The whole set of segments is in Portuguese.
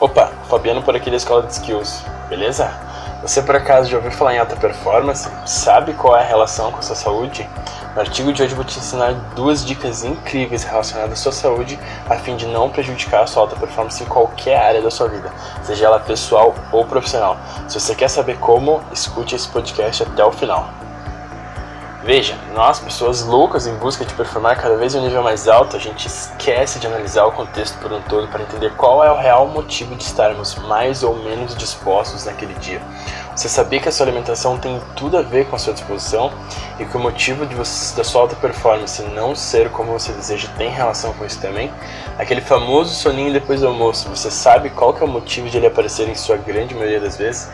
Opa, Fabiano por aqui da Escola de Skills, beleza? Você por acaso já ouviu falar em alta performance? Sabe qual é a relação com a sua saúde? No artigo de hoje vou te ensinar duas dicas incríveis relacionadas à sua saúde a fim de não prejudicar a sua alta performance em qualquer área da sua vida, seja ela pessoal ou profissional. Se você quer saber como, escute esse podcast até o final. Veja, nós, pessoas loucas em busca de performar cada vez em um nível mais alto, a gente esquece de analisar o contexto por um todo para entender qual é o real motivo de estarmos mais ou menos dispostos naquele dia. Você sabia que a sua alimentação tem tudo a ver com a sua disposição e que o motivo de você, da sua alta performance não ser como você deseja tem relação com isso também? Aquele famoso soninho depois do almoço, você sabe qual que é o motivo de ele aparecer em sua grande maioria das vezes?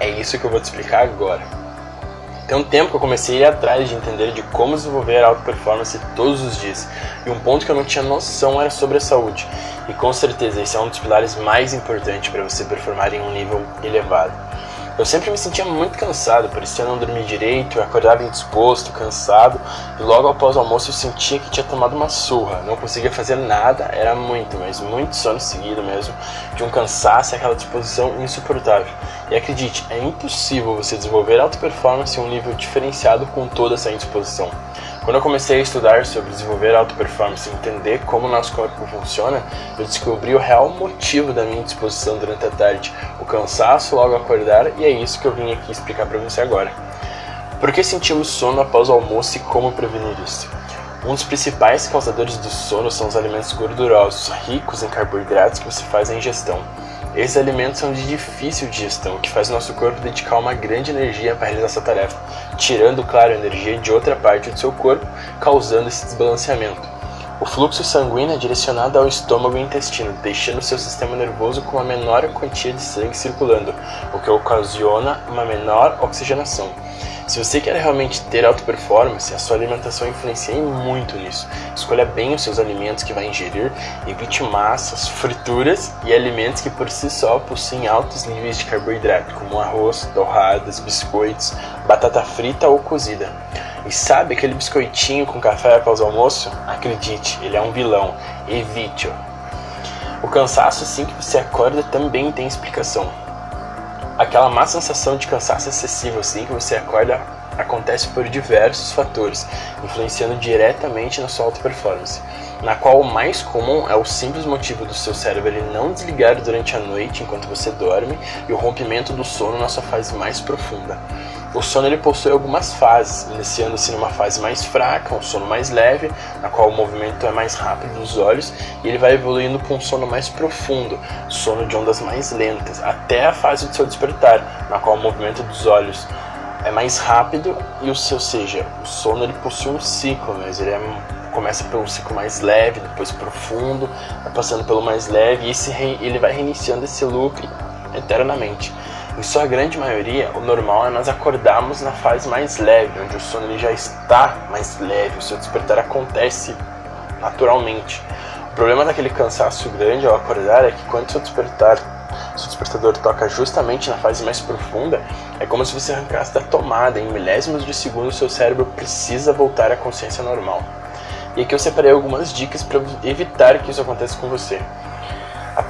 É isso que eu vou te explicar agora. Tem um tempo que eu comecei a ir atrás de entender de como desenvolver alta performance todos os dias. E um ponto que eu não tinha noção era sobre a saúde. E com certeza esse é um dos pilares mais importantes para você performar em um nível elevado. Eu sempre me sentia muito cansado, parecia não dormir direito, eu acordava indisposto, cansado, e logo após o almoço eu sentia que tinha tomado uma surra, não conseguia fazer nada, era muito, mas muito sono seguido mesmo, de um cansaço e aquela disposição insuportável. E acredite, é impossível você desenvolver alta performance em um nível diferenciado com toda essa indisposição. Quando eu comecei a estudar sobre desenvolver alta performance e entender como o nosso corpo funciona, eu descobri o real motivo da minha disposição durante a tarde, o cansaço logo acordar, e é isso que eu vim aqui explicar para você agora. Por que sentimos sono após o almoço e como prevenir isso? Um dos principais causadores do sono são os alimentos gordurosos, ricos em carboidratos que você faz a ingestão. Esses alimentos são de difícil digestão, o que faz nosso corpo dedicar uma grande energia para realizar essa tarefa, tirando, claro, a energia de outra parte do seu corpo, causando esse desbalanceamento. O fluxo sanguíneo é direcionado ao estômago e intestino, deixando seu sistema nervoso com uma menor quantia de sangue circulando, o que ocasiona uma menor oxigenação. Se você quer realmente ter alta performance, a sua alimentação influencia muito nisso. Escolha bem os seus alimentos que vai ingerir, evite massas, frituras e alimentos que por si só possuem altos níveis de carboidrato, como arroz, torradas, biscoitos, batata frita ou cozida. E sabe aquele biscoitinho com café após o almoço? Acredite, ele é um vilão. Evite-o. O cansaço assim que você acorda também tem explicação aquela má sensação de cansaço excessivo assim que você acorda acontece por diversos fatores, influenciando diretamente na sua alta performance, na qual o mais comum é o simples motivo do seu cérebro ele não desligar durante a noite enquanto você dorme e o rompimento do sono na sua fase mais profunda. O sono ele possui algumas fases, iniciando-se numa fase mais fraca, um sono mais leve, na qual o movimento é mais rápido dos olhos, e ele vai evoluindo para um sono mais profundo, sono de ondas mais lentas, até a fase do seu despertar, na qual o movimento dos olhos é mais rápido e o seu, seja, o sono ele possui um ciclo, mas ele é, começa pelo ciclo mais leve, depois profundo, vai passando pelo mais leve e esse, ele vai reiniciando esse loop eternamente. Em sua grande maioria, o normal é nós acordarmos na fase mais leve, onde o sono ele já está mais leve, o seu despertar acontece naturalmente. O problema daquele cansaço grande ao acordar é que quando seu despertar, seu despertador toca justamente na fase mais profunda, é como se você arrancasse da tomada, em milésimos de segundo seu cérebro precisa voltar à consciência normal. E aqui eu separei algumas dicas para evitar que isso aconteça com você.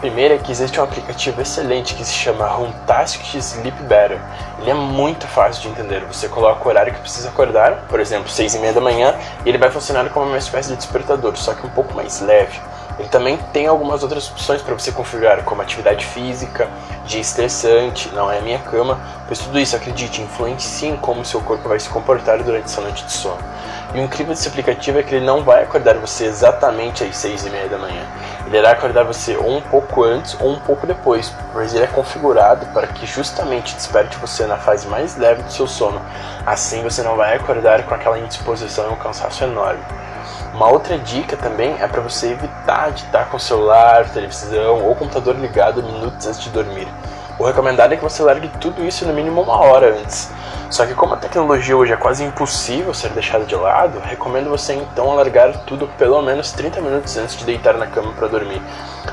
Primeira é que existe um aplicativo excelente que se chama Runtastic Sleep Better. Ele é muito fácil de entender. Você coloca o horário que precisa acordar, por exemplo, 6 e meia da manhã, e ele vai funcionar como uma espécie de despertador, só que um pouco mais leve. Ele também tem algumas outras opções para você configurar, como atividade física, dia estressante, não é a minha cama, pois tudo isso, acredite, influencia em como seu corpo vai se comportar durante essa noite de sono. E o incrível desse aplicativo é que ele não vai acordar você exatamente às 6 e meia da manhã. Ele irá acordar você ou um pouco antes ou um pouco depois, pois ele é configurado para que justamente desperte você na fase mais leve do seu sono. Assim você não vai acordar com aquela indisposição e um cansaço enorme. Uma outra dica também é para você evitar de estar com o celular, televisão ou computador ligado minutos antes de dormir. O recomendado é que você largue tudo isso no mínimo uma hora antes. Só que como a tecnologia hoje é quase impossível ser deixada de lado, recomendo você então largar tudo pelo menos 30 minutos antes de deitar na cama para dormir.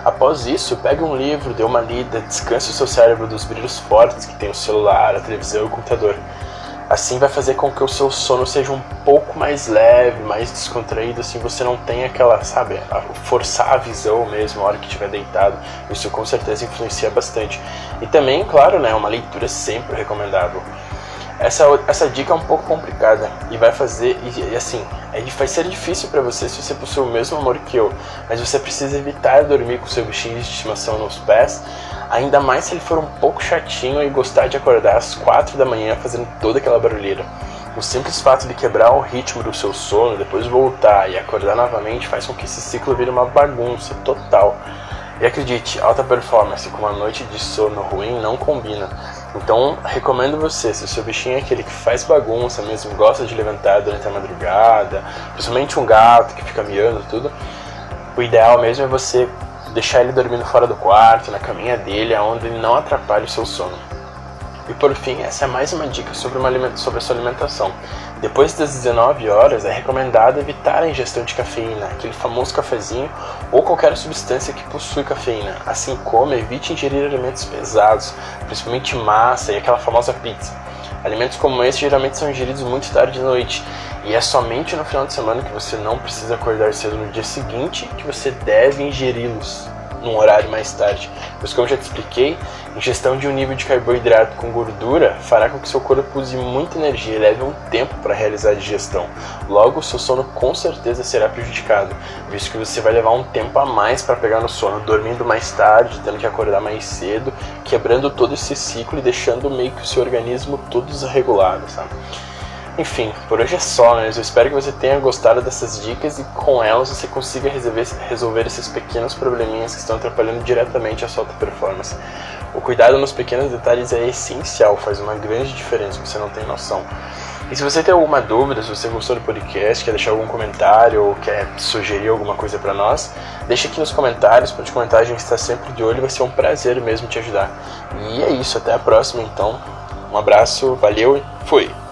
Após isso, pegue um livro, dê uma lida, descanse o seu cérebro dos brilhos fortes que tem o celular, a televisão e o computador. Assim vai fazer com que o seu sono seja um pouco mais leve, mais descontraído, assim você não tem aquela, sabe, forçar a visão mesmo na hora que estiver deitado. Isso com certeza influencia bastante. E também, claro, né, uma leitura sempre recomendável. Essa, essa dica é um pouco complicada e vai fazer, e, assim, vai ser difícil para você se você possui o mesmo amor que eu, mas você precisa evitar dormir com seu bichinho de estimação nos pés, ainda mais se ele for um pouco chatinho e gostar de acordar às quatro da manhã fazendo toda aquela barulheira. O simples fato de quebrar o ritmo do seu sono, depois voltar e acordar novamente, faz com que esse ciclo vire uma bagunça total. E acredite, alta performance com uma noite de sono ruim não combina. Então, recomendo você, se o seu bichinho é aquele que faz bagunça mesmo, gosta de levantar durante a madrugada, principalmente um gato que fica miando tudo, o ideal mesmo é você deixar ele dormindo fora do quarto, na caminha dele, onde ele não atrapalhe o seu sono. E por fim, essa é mais uma dica sobre, uma sobre a sua alimentação. Depois das 19 horas, é recomendado evitar a ingestão de cafeína, aquele famoso cafezinho ou qualquer substância que possui cafeína. Assim como evite ingerir alimentos pesados, principalmente massa e aquela famosa pizza. Alimentos como esse geralmente são ingeridos muito tarde de noite e é somente no final de semana que você não precisa acordar cedo no dia seguinte que você deve ingeri-los num horário mais tarde. Pois como eu já te expliquei, ingestão de um nível de carboidrato com gordura fará com que seu corpo use muita energia e leve um tempo para realizar a digestão. Logo, seu sono com certeza será prejudicado, visto que você vai levar um tempo a mais para pegar no sono, dormindo mais tarde, tendo que acordar mais cedo, quebrando todo esse ciclo e deixando meio que o seu organismo todo desregulado, sabe? Enfim, por hoje é só, né? Eu espero que você tenha gostado dessas dicas e com elas você consiga resolver, resolver esses pequenos probleminhas que estão atrapalhando diretamente a sua performance. O cuidado nos pequenos detalhes é essencial, faz uma grande diferença, você não tem noção. E se você tem alguma dúvida, se você gostou do podcast, quer deixar algum comentário ou quer sugerir alguma coisa para nós, deixa aqui nos comentários, pode comentar, a gente está sempre de olho, vai ser um prazer mesmo te ajudar. E é isso, até a próxima então. Um abraço, valeu e fui!